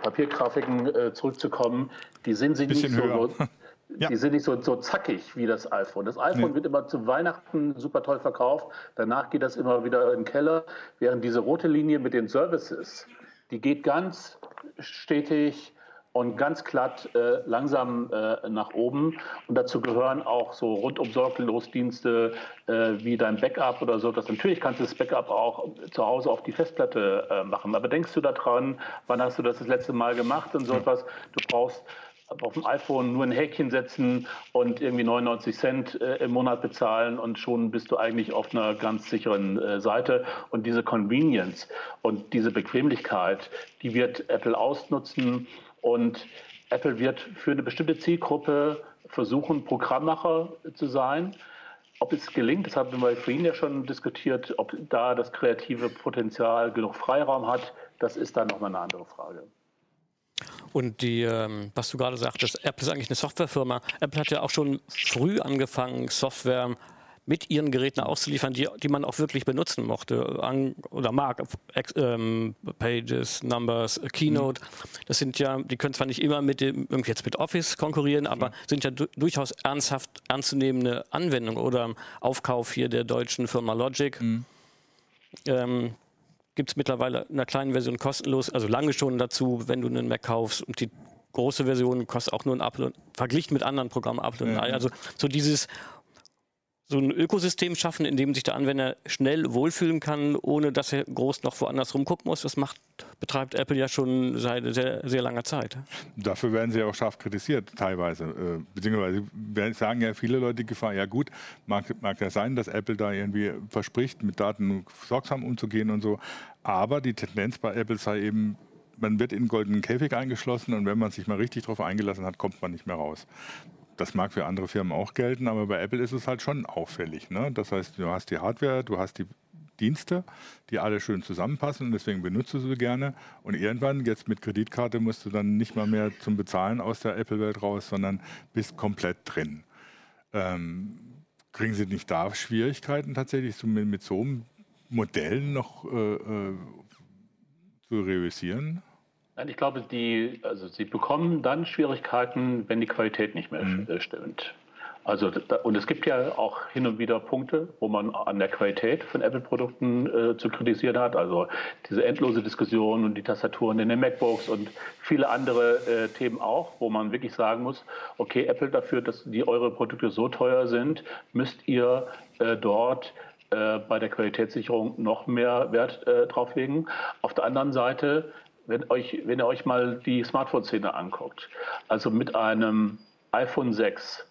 B: Papiergrafiken zurückzukommen, die sind sie nicht so, Ja. Die sind nicht so, so zackig wie das iPhone. Das iPhone nee. wird immer zu Weihnachten super toll verkauft. Danach geht das immer wieder in den Keller. Während diese rote Linie mit den Services, die geht ganz stetig und ganz glatt äh, langsam äh, nach oben. Und dazu gehören auch so rundum sorglos Dienste äh, wie dein Backup oder so. Das natürlich kannst du das Backup auch zu Hause auf die Festplatte äh, machen. Aber denkst du daran, wann hast du das das letzte Mal gemacht und so etwas? Du brauchst auf dem iPhone nur ein Häkchen setzen und irgendwie 99 Cent äh, im Monat bezahlen und schon bist du eigentlich auf einer ganz sicheren äh, Seite. Und diese Convenience und diese Bequemlichkeit, die wird Apple ausnutzen und Apple wird für eine bestimmte Zielgruppe versuchen, Programmmacher zu sein. Ob es gelingt, das haben wir vorhin ja schon diskutiert, ob da das kreative Potenzial genug Freiraum hat, das ist dann nochmal eine andere Frage.
C: Und die, ähm, was du gerade sagtest, Apple ist eigentlich eine Softwarefirma. Apple hat ja auch schon früh angefangen, Software mit ihren Geräten auszuliefern, die, die man auch wirklich benutzen mochte an, oder mag. Ähm, Pages, Numbers, Keynote. Das sind ja, die können zwar nicht immer mit dem, jetzt mit Office konkurrieren, aber sind ja du, durchaus ernsthaft ernstzunehmende Anwendungen oder Aufkauf hier der deutschen Firma Logic. Mhm. Ähm, Gibt es mittlerweile in einer kleinen Version kostenlos, also lange schon dazu, wenn du einen Mac kaufst und die große Version kostet auch nur ein Apple, verglichen mit anderen Programmen Apple und ja. Also so dieses so ein Ökosystem schaffen, in dem sich der Anwender schnell wohlfühlen kann, ohne dass er groß noch woanders rumgucken muss. Das macht, betreibt Apple ja schon seit sehr, sehr langer Zeit.
A: Dafür werden sie ja auch scharf kritisiert, teilweise. Äh, beziehungsweise sagen ja viele Leute die Gefahr, ja gut, mag, mag ja sein, dass Apple da irgendwie verspricht, mit Daten sorgsam umzugehen und so. Aber die Tendenz bei Apple sei eben, man wird in einen goldenen Käfig eingeschlossen und wenn man sich mal richtig darauf eingelassen hat, kommt man nicht mehr raus das mag für andere Firmen auch gelten, aber bei Apple ist es halt schon auffällig. Ne? Das heißt, du hast die Hardware, du hast die Dienste, die alle schön zusammenpassen und deswegen benutzt du sie gerne. Und irgendwann, jetzt mit Kreditkarte, musst du dann nicht mal mehr zum Bezahlen aus der Apple-Welt raus, sondern bist komplett drin. Ähm, kriegen Sie nicht da Schwierigkeiten tatsächlich so mit, mit so einem Modell noch äh, äh, zu reüssieren?
B: Nein, ich glaube, die, also sie bekommen dann Schwierigkeiten, wenn die Qualität nicht mehr mhm. Äh, stimmt. Also, und es gibt ja auch hin und wieder Punkte, wo man an der Qualität von Apple-Produkten äh, zu kritisieren hat. Also diese endlose Diskussion und die Tastaturen in den MacBooks und viele andere äh, Themen auch, wo man wirklich sagen muss, okay, Apple dafür, dass die eure Produkte so teuer sind, müsst ihr äh, dort äh, bei der Qualitätssicherung noch mehr Wert äh, drauflegen. Auf der anderen Seite wenn, euch, wenn ihr euch mal die Smartphone-Szene anguckt, also mit einem iPhone 6,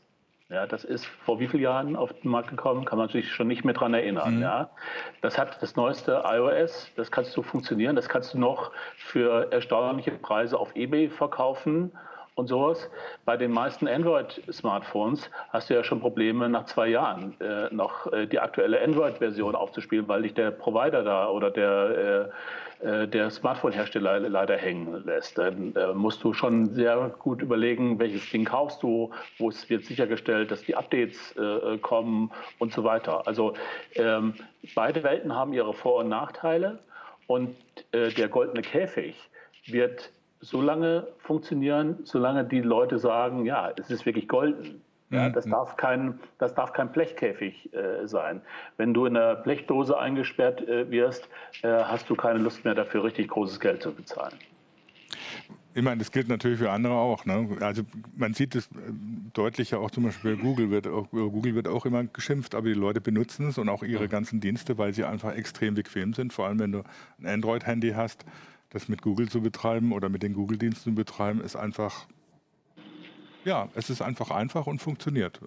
B: ja, das ist vor wie vielen Jahren auf den Markt gekommen, kann man sich schon nicht mehr daran erinnern. Mhm. Ja. Das hat das neueste iOS, das kannst du funktionieren, das kannst du noch für erstaunliche Preise auf eBay verkaufen und sowas. Bei den meisten Android-Smartphones hast du ja schon Probleme, nach zwei Jahren äh, noch äh, die aktuelle Android-Version aufzuspielen, weil dich der Provider da oder der, äh, äh der Smartphone-Hersteller leider hängen lässt. Dann äh, musst du schon sehr gut überlegen, welches Ding kaufst du, wo es wird sichergestellt, dass die Updates äh, kommen und so weiter. Also ähm, beide Welten haben ihre Vor- und Nachteile und der goldene Käfig wird so lange funktionieren, solange die Leute sagen, ja, es ist wirklich golden. Ja, mhm. das, darf kein, das darf kein Blechkäfig äh, sein. Wenn du in einer Blechdose eingesperrt äh, wirst, äh, hast du keine Lust mehr dafür, richtig großes Geld zu bezahlen.
A: Ich meine, das gilt natürlich für andere auch. Ne? Also man sieht es äh, deutlicher auch zum Beispiel bei Google wird auch, Google wird auch immer geschimpft, aber die Leute benutzen es und auch ihre ganzen Dienste, weil sie einfach extrem bequem sind. Vor allem wenn du ein Android-Handy hast, das mit Google zu betreiben oder mit den Google-Diensten zu betreiben, ist einfach, ja, es ist einfach einfach und funktioniert.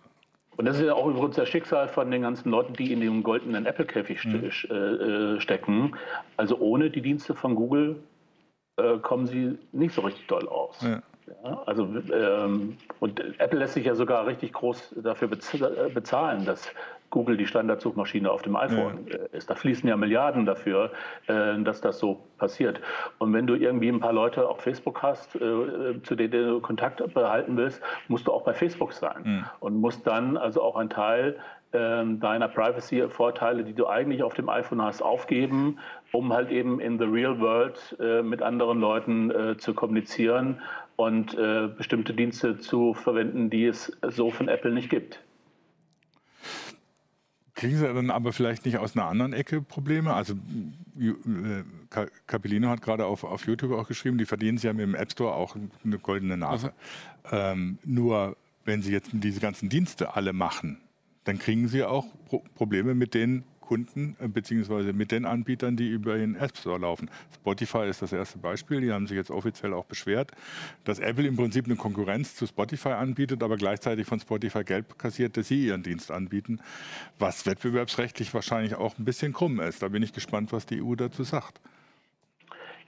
B: Und das ist ja auch übrigens das Schicksal von den ganzen Leuten, die in dem goldenen Apple-Käfig mhm. Äh, äh, stecken. Also ohne die Dienste von Google äh, kommen sie nicht so richtig doll aus. Ja. Ja, also ähm, und Apple lässt sich ja sogar richtig groß dafür äh, bezahlen, dass Google die Standardsuchmaschine auf dem iPhone ja. Äh, ist. Da fließen ja Milliarden dafür, äh, dass das so passiert. Und wenn du irgendwie ein paar Leute auf Facebook hast, äh, zu denen du Kontakt behalten willst, musst du auch bei Facebook sein mhm. und musst dann also auch einen Teil ähm, deiner Privacy-Vorteile, die du eigentlich auf dem iPhone hast, aufgeben, um halt eben in the real world mit anderen Leuten zu kommunizieren und bestimmte Dienste zu verwenden, die es so von Apple nicht gibt.
A: Kriegen Sie dann aber vielleicht nicht aus einer anderen Ecke Probleme? Also äh, Capellino hat gerade auf, auf YouTube auch geschrieben, die verdienen sie ja mit dem App Store auch eine goldene Nase. Ähm, nur wenn sie jetzt diese ganzen Dienste alle machen, dann kriegen sie auch Pro Probleme mit den Kunden äh, beziehungsweise mit den Anbietern, die über den App Store laufen. Spotify ist das erste Beispiel. Die haben sich jetzt offiziell auch beschwert, dass Apple im Prinzip eine Konkurrenz zu Spotify anbietet, aber gleichzeitig von Spotify Geld kassiert, dass sie ihren Dienst anbieten, was wettbewerbsrechtlich wahrscheinlich auch ein bisschen krumm ist. Da bin ich gespannt, was die EU dazu sagt.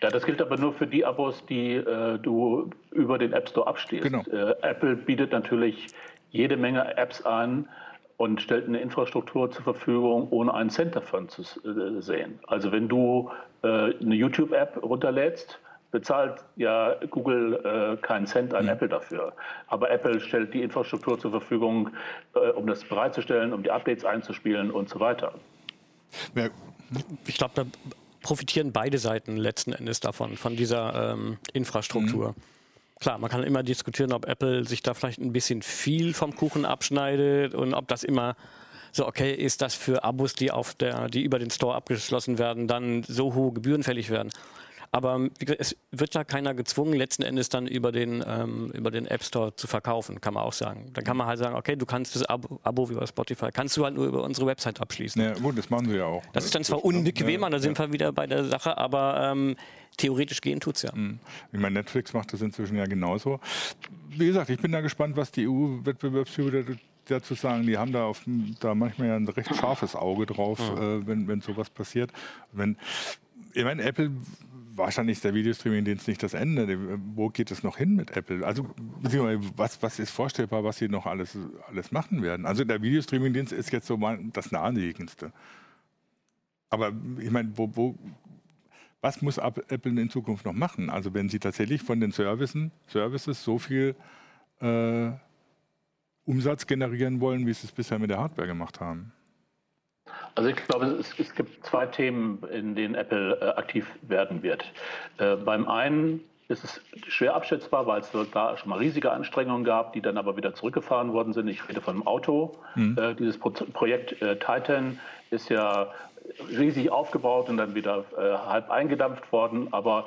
B: Ja, das gilt aber nur für die Abos, die äh, du über den App Store abstehst. Genau. Äh, Apple bietet natürlich jede Menge Apps an, und stellt eine Infrastruktur zur Verfügung, ohne einen Cent davon zu äh, sehen. Also wenn du äh, eine YouTube-App runterlädst, bezahlt ja Google äh, keinen Cent an mhm. Apple dafür. Aber Apple stellt die Infrastruktur zur Verfügung, äh, um das bereitzustellen, um die Updates einzuspielen und so weiter.
C: Ich glaube, da profitieren beide Seiten letzten Endes davon, von dieser ähm, Infrastruktur. Mhm. Klar, man kann immer diskutieren, ob Apple sich da vielleicht ein bisschen viel vom Kuchen abschneidet und ob das immer so okay ist, dass für Abos, die auf der, die über den Store abgeschlossen werden, dann so hohe Gebühren fällig werden. Aber es wird ja keiner gezwungen, letzten Endes dann über den, ähm, über den App Store zu verkaufen, kann man auch sagen. Dann kann man halt sagen, okay, du kannst das Abo, Abo über Spotify, kannst du halt nur über unsere Website abschließen.
A: Ja, gut, das machen sie ja auch.
C: Das ist dann zwar unbequemer, ja, da sind ja. wir wieder bei der Sache, aber ähm, theoretisch gehen tut es ja.
A: Mhm. Ich meine, Netflix macht das inzwischen ja genauso. Wie gesagt, ich bin da gespannt, was die EU-Wettbewerbshüter dazu sagen. Die haben da, auf, da manchmal ja ein recht scharfes Auge drauf, mhm. äh, wenn, wenn sowas passiert. Wenn, ich meine, Apple wahrscheinlich ist der Videostreaming-Dienst nicht das Ende. Wo geht es noch hin mit Apple? Also, was, was ist vorstellbar, was sie noch alles, alles machen werden? Also, der Videostreaming-Dienst ist jetzt so mal das Naheliegendste. Aber ich meine, wo, wo, was muss Apple in Zukunft noch machen? Also wenn Sie tatsächlich von den Services, Services so viel äh, Umsatz generieren wollen, wie Sie es bisher mit der Hardware gemacht haben?
B: Also ich glaube, es, es gibt zwei Themen, in denen Apple äh, aktiv werden wird. Äh, beim einen ist es schwer abschätzbar, weil es da schon mal riesige Anstrengungen gab, die dann aber wieder zurückgefahren worden sind. Ich rede von dem Auto. Mhm. Äh, dieses Pro Projekt äh, Titan ist ja riesig aufgebaut und dann wieder äh, halb eingedampft worden. Aber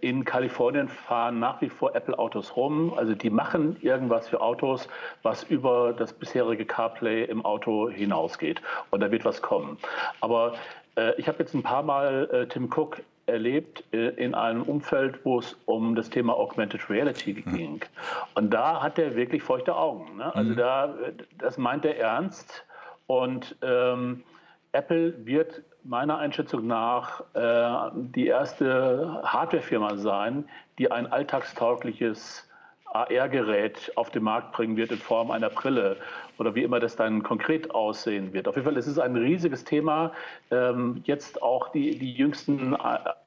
B: in Kalifornien fahren nach wie vor Apple-Autos rum. Also die machen irgendwas für Autos, was über das bisherige CarPlay im Auto hinausgeht. Und da wird was kommen. Aber äh, ich habe jetzt ein paar Mal äh, Tim Cook erlebt äh, in einem Umfeld, wo es um das Thema Augmented Reality mhm. ging. Mhm. Und da hat er wirklich feuchte Augen. Ne? Also mhm. da, äh, das meint er ernst. Und ähm, Apple wird meiner Einschätzung nach äh, die erste Hardwarefirma sein, die ein alltagstaugliches AR-Gerät auf den Markt bringen wird in Form einer Brille oder wie immer das dann konkret aussehen wird. Auf jeden Fall ist es ein riesiges Thema. Ähm, jetzt auch die, die jüngsten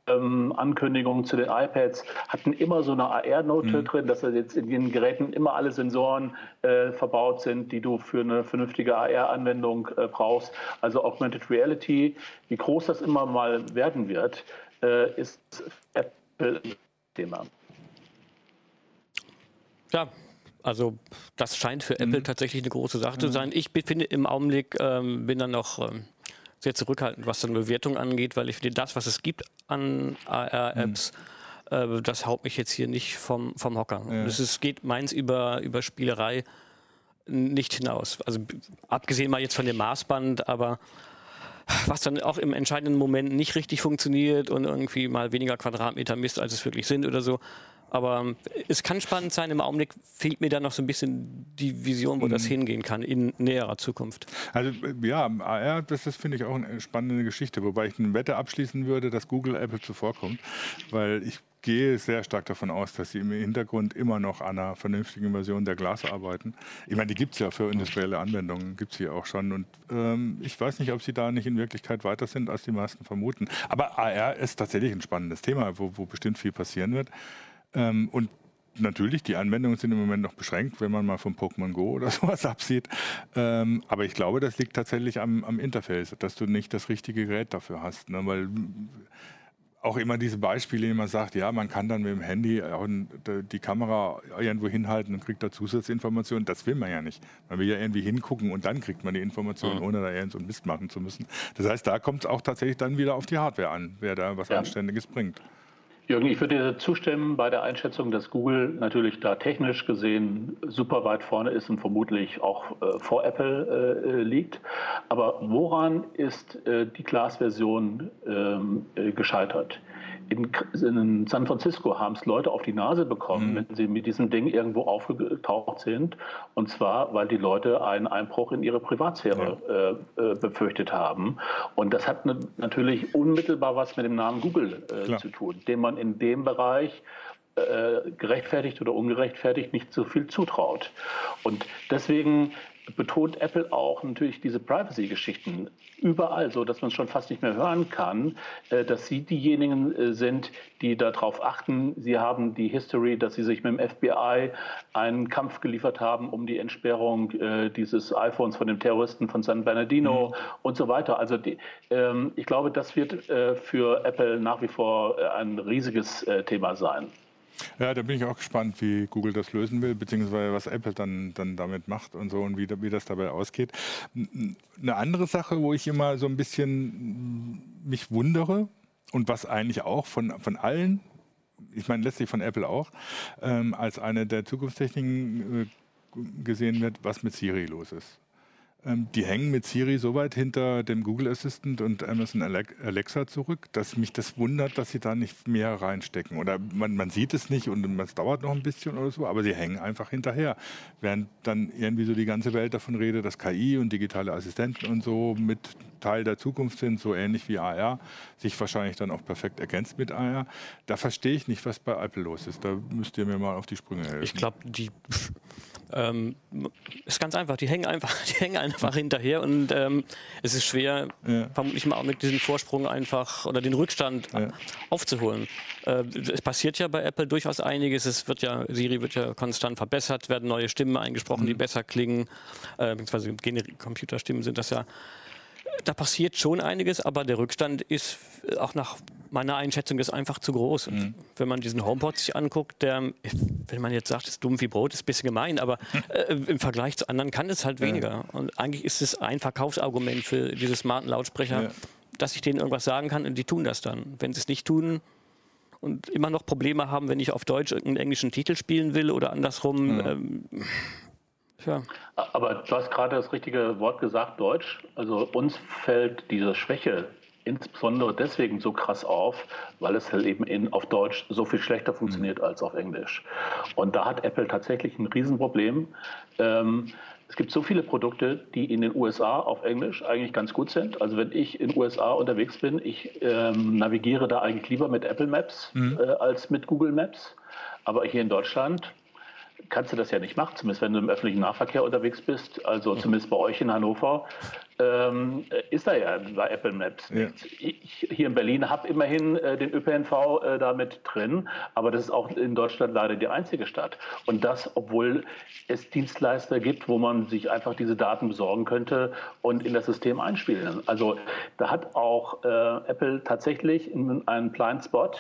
B: ähm, Ankündigungen zu den iPads hatten immer so eine AR-Note mhm. drin, dass jetzt in den Geräten immer alle Sensoren äh, verbaut sind, die du für eine vernünftige AR-Anwendung äh, brauchst. Also Augmented Reality, wie groß das immer mal werden wird, äh, ist Apple Thema.
C: Ja, also das scheint für mhm. Apple tatsächlich eine große Sache mhm. zu sein. Ich finde im Augenblick, ähm, bin dann noch ähm, sehr zurückhaltend, was dann Bewertung angeht, weil ich finde, das, was es gibt an AR-Apps, mhm. äh, das haut mich jetzt hier nicht vom, vom Hocker. Ja. Es geht meins über, über Spielerei nicht hinaus. Also abgesehen mal jetzt von dem Maßband, aber was dann auch im entscheidenden Moment nicht richtig funktioniert und irgendwie mal weniger Quadratmeter misst, als es wirklich sind oder so. Aber ähm, es kann spannend sein. Im Augenblick fehlt mir da noch so ein bisschen die Vision, wo mhm. das hingehen kann in näherer Zukunft.
A: Also äh, ja, AR, das ist, finde ich, auch eine spannende Geschichte. Wobei ich eine Wette abschließen würde, dass Google Apple zuvorkommt. Weil ich gehe sehr stark davon aus, dass sie im Hintergrund immer noch an einer vernünftigen Version der Glas arbeiten. Ich meine, die gibt es ja für industrielle Anwendungen, gibt es hier auch schon. Und ähm, ich weiß nicht, ob sie da nicht in Wirklichkeit weiter sind, als die meisten vermuten. Aber AR ist tatsächlich ein spannendes Thema, wo, wo bestimmt viel passieren wird. Ähm, und natürlich, die Anwendungen sind im Moment noch beschränkt, wenn man mal von Pokémon Go oder sowas absieht. Ähm, aber ich glaube, das liegt tatsächlich am, am, Interface, dass du nicht das richtige Gerät dafür hast. Ne? Weil auch immer diese Beispiele, die man sagt, ja, man kann dann mit dem Handy die Kamera irgendwo hinhalten und kriegt da Zusatzinformationen. Das will man ja nicht. Man will ja irgendwie hingucken und dann kriegt man die Informationen, mhm. ohne da irgend so einen Mist machen zu müssen. Das heißt, da kommt es auch tatsächlich dann wieder auf die Hardware an, wer da was ja. Anständiges bringt.
B: Jürgen, ich würde dir zustimmen bei der Einschätzung, dass Google natürlich da technisch gesehen super weit vorne ist und vermutlich auch äh, vor Apple äh, liegt. Aber woran ist äh, die Glas-Version ähm, äh, gescheitert? In, in San Francisco haben es Leute auf die Nase bekommen, mhm. wenn sie mit diesem Ding irgendwo aufgetaucht sind. Und zwar, weil die Leute einen Einbruch in ihre Privatsphäre ja. äh, äh befürchtet haben. Und das hat ne, natürlich unmittelbar was mit dem Namen Google äh, zu tun, dem man in dem Bereich äh, gerechtfertigt oder ungerechtfertigt nicht so viel zutraut. Und deswegen betont Apple auch natürlich diese Privacy-Geschichten überall, so dass man es schon fast nicht mehr hören kann, äh, dass sie diejenigen äh, sind, die darauf achten. Sie haben die History, dass sie sich mit dem FBI einen Kampf geliefert haben um die Entsperrung äh, dieses iPhones von dem Terroristen von San Bernardino mhm. und so weiter. Also die, ähm, ich glaube, das wird für Apple nach wie vor ein riesiges Thema sein.
A: Ja, da bin ich auch gespannt, wie Google das lösen will, beziehungsweise was Apple dann, dann damit macht und so und wie, wie das dabei ausgeht. Eine andere Sache, wo ich immer so ein bisschen mich wundere und was eigentlich auch von, von allen, ich meine letztlich von Apple auch, ähm, als eine der Zukunftstechniken äh, gesehen wird, was mit Siri los ist. Ähm, die hängen mit Siri so weit hinter dem Google Assistant und Amazon Alexa zurück, dass mich das wundert, dass sie da nicht mehr reinstecken. Oder man, man sieht es nicht und es dauert noch ein bisschen oder so, aber sie hängen einfach hinterher. Während dann irgendwie so die ganze Welt davon redet, dass KI und digitale Assistenten und so mit Teil der Zukunft sind, so ähnlich wie AR, sich wahrscheinlich dann auch perfekt ergänzt mit AR. Da verstehe ich nicht, was bei Apple los ist. Da müsst ihr mir mal auf die Sprünge helfen.
C: Ich glaube, die ähm, ist ganz einfach. Die hängen einfach, die hängen einfach hinterher und ähm, es ist schwer, ja. vermutlich mal auch mit diesem Vorsprung einfach oder den Rückstand ja. aufzuholen. Äh, es passiert ja bei Apple durchaus einiges. Es wird ja, Siri wird ja konstant verbessert, werden neue Stimmen eingesprochen, mhm. die besser klingen. Äh, beziehungsweise Computerstimmen sind das ja da passiert schon einiges, aber der Rückstand ist auch nach meiner Einschätzung ist einfach zu groß. Mhm. Wenn man diesen HomePod sich anguckt, der, wenn man jetzt sagt, ist dumm wie Brot, ist ein bisschen gemein, aber äh, im Vergleich zu anderen kann es halt weniger. Ja. Und eigentlich ist es ein Verkaufsargument für diese smarten Lautsprecher, ja. dass ich denen irgendwas sagen kann und die tun das dann. Wenn sie es nicht tun, und immer noch Probleme haben, wenn ich auf Deutsch irgendeinen englischen Titel spielen will oder andersrum. Ja. Ähm,
B: ja. Aber du hast gerade das richtige Wort gesagt, Deutsch. Also uns fällt diese Schwäche insbesondere deswegen so krass auf, weil es halt eben in, auf Deutsch so viel schlechter funktioniert mhm. als auf Englisch. Und da hat Apple tatsächlich ein Riesenproblem. Ähm, es gibt so viele Produkte, die in den USA auf Englisch eigentlich ganz gut sind. Also wenn ich in den USA unterwegs bin, ich ähm, navigiere da eigentlich lieber mit Apple Maps mhm. äh, als mit Google Maps. Aber hier in Deutschland kannst du das ja nicht machen, zumindest wenn du im öffentlichen Nahverkehr unterwegs bist. Also zumindest bei euch in Hannover ähm, ist da ja bei Apple Maps nichts. Ja. Ich hier in Berlin habe immerhin äh, den ÖPNV äh, da mit drin, aber das ist auch in Deutschland leider die einzige Stadt. Und das, obwohl es Dienstleister gibt, wo man sich einfach diese Daten besorgen könnte und in das System einspielen. Also da hat auch äh, Apple tatsächlich einen Blind Spot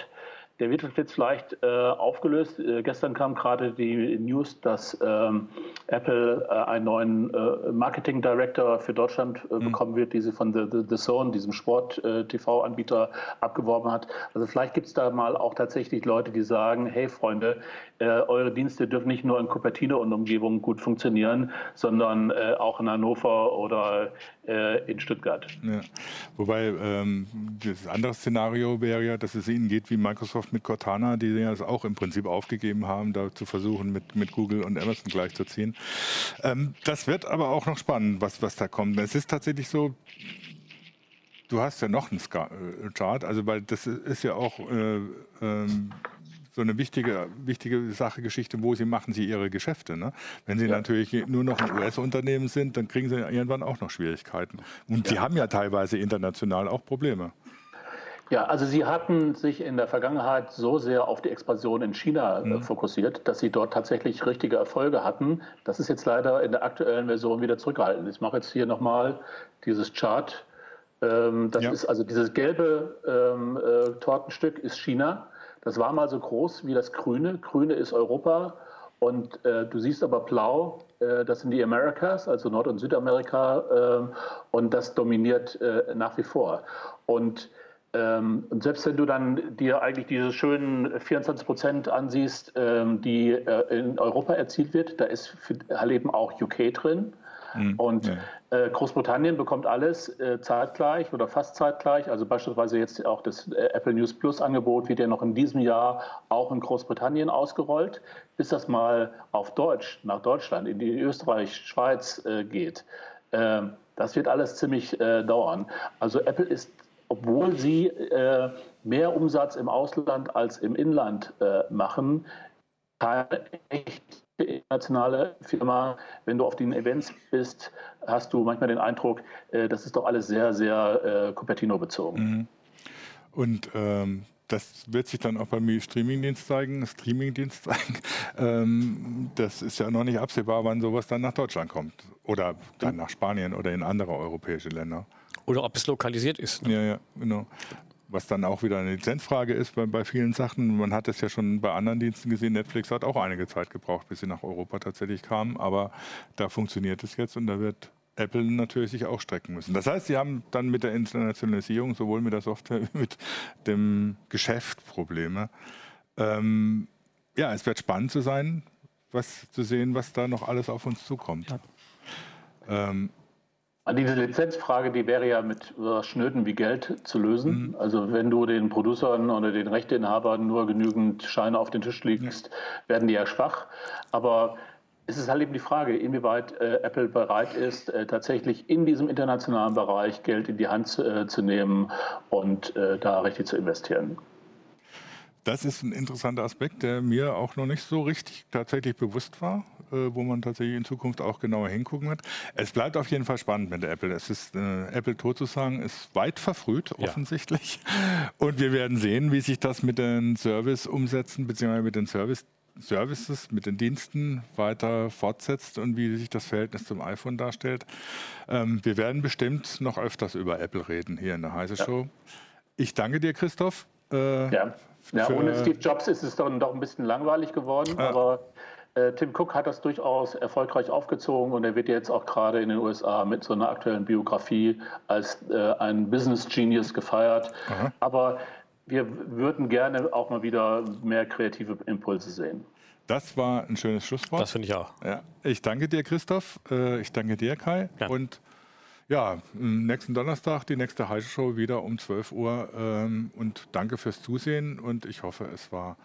B: der wird jetzt vielleicht äh, aufgelöst. Äh, gestern kam gerade die News, dass ähm, Apple äh, einen neuen äh, Marketing Director für Deutschland äh, mhm. bekommen wird, die sie von The, The, The Zone, diesem Sport-TV-Anbieter, äh, abgeworben hat. Also vielleicht gibt es da mal auch tatsächlich Leute, die sagen, hey Freunde, eure Dienste dürfen nicht nur in Cupertino und Umgebung gut funktionieren, sondern auch in Hannover oder in Stuttgart.
A: Ja. Wobei ähm, das andere Szenario wäre ja, dass es ihnen geht wie Microsoft mit Cortana, die ja auch im Prinzip aufgegeben haben, da zu versuchen, mit, mit Google und Amazon gleichzuziehen. Ähm, das wird aber auch noch spannend, was, was da kommt. Es ist tatsächlich so, du hast ja noch einen äh, Chart, also weil das ist ja auch äh, ähm, so eine wichtige, wichtige Sache, Geschichte, wo sie machen sie ihre Geschäfte. Ne? Wenn sie ja. natürlich nur noch ein US-Unternehmen sind, dann kriegen sie irgendwann auch noch Schwierigkeiten. Und ja. sie haben ja teilweise international auch Probleme.
B: Ja, also Sie hatten sich in der Vergangenheit so sehr auf die Expansion in China äh, mhm. fokussiert, dass Sie dort tatsächlich richtige Erfolge hatten. Das ist jetzt leider in der aktuellen Version wieder zurückgehalten. Ich mache jetzt hier nochmal dieses Chart Ähm, das ja. ist also dieses gelbe ähm, äh, Tortenstück ist China. Das war mal so groß wie das Grüne. Grüne ist Europa. Und äh, du siehst aber blau, äh, das sind die Americas, also Nord- und Südamerika. Ähm, und das dominiert äh, nach wie vor. Und ähm, und selbst wenn du dann dir eigentlich diese schönen 24 Prozent ansiehst, ähm, die äh, in Europa erzielt wird, da ist für Leben auch UK drin. Mhm. Und ja. Äh, Großbritannien bekommt alles äh, zeitgleich oder fast zeitgleich. Also beispielsweise jetzt auch das äh, Apple News Plus Angebot wird ja noch in diesem Jahr auch in Großbritannien ausgerollt. Bis das mal auf Deutsch nach Deutschland, in die Österreich, Schweiz geht. Ähm, das wird alles ziemlich dauern. Also Apple ist obwohl sie mehr Umsatz im Ausland als im Inland machen, echte internationale Firma. Wenn du auf den Events bist, hast du manchmal den Eindruck, äh, das ist doch alles sehr, sehr äh, Cupertino bezogen. Mhm.
A: Und ähm, das wird sich dann auch beim Streamingdienst zeigen, Streamingdienst zeigen. Ähm, das ist ja noch nicht absehbar, wann sowas dann nach Deutschland kommt. Oder dann nach Spanien oder in andere europäische Länder.
C: Oder ob es lokalisiert ist.
A: Ne? Ja, ja, genau. Was dann auch wieder eine Lizenzfrage ist bei, bei vielen Sachen. Man hat es ja schon bei anderen Diensten gesehen. Netflix hat auch einige Zeit gebraucht, bis sie nach Europa tatsächlich kamen. Aber da funktioniert es jetzt und da wird Apple natürlich sich auch strecken müssen. Das heißt, sie haben dann mit der Internationalisierung sowohl mit der Software wie mit dem Geschäft Probleme. Ähm, ja, es wird spannend zu sein, was zu sehen, was da noch alles auf uns zukommt. Ja.
B: Ähm, diese Lizenzfrage, die wäre ja mit was Schnöden wie Geld zu lösen. Mhm. Also wenn du den Producern oder den Rechteinhabern nur genügend Scheine auf den Tisch legst, ja. werden die ja schwach. Aber es ist halt eben die Frage, inwieweit äh, Apple bereit ist, äh, tatsächlich in diesem internationalen Bereich Geld in die Hand äh, zu nehmen und äh, da richtig zu investieren.
A: Das ist ein interessanter Aspekt, der mir auch noch nicht so richtig tatsächlich bewusst war, äh, wo man tatsächlich in Zukunft auch genauer hingucken wird. Es bleibt auf jeden Fall spannend mit der Apple. Es ist äh, Apple tot zu sagen, ist weit verfrüht offensichtlich. Ja. Und wir werden sehen, wie sich das mit den Service umsetzen beziehungsweise mit den Service Services, mit den Diensten weiter fortsetzt und wie sich das Verhältnis zum iPhone darstellt. Ähm, wir werden bestimmt noch öfters über Apple reden hier in der Heise Show. Ja. Ich danke dir, Christoph.
B: Äh, ja. Ja, ohne Steve Jobs ist es dann doch ein bisschen langweilig geworden, ja. aber äh, Tim Cook hat das durchaus erfolgreich aufgezogen und er wird jetzt auch gerade in den USA mit so einer aktuellen Biografie als äh, ein Business Genius gefeiert. Aha. Aber wir würden gerne auch mal wieder mehr kreative Impulse sehen.
A: Das war ein schönes Schlusswort.
C: Das finde ich auch.
A: Ja. Ich danke dir, Christoph. Äh, ich danke dir, Kai. Ja. Und ja, nächsten Donnerstag die nächste Heise Show wieder um 12 Uhr. Ähm, und danke fürs Zusehen und ich hoffe, es war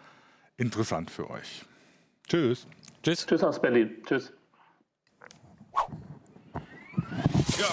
A: interessant für euch. Tschüss.
B: Tschüss. Tschüss aus Berlin. Tschüss. Ja.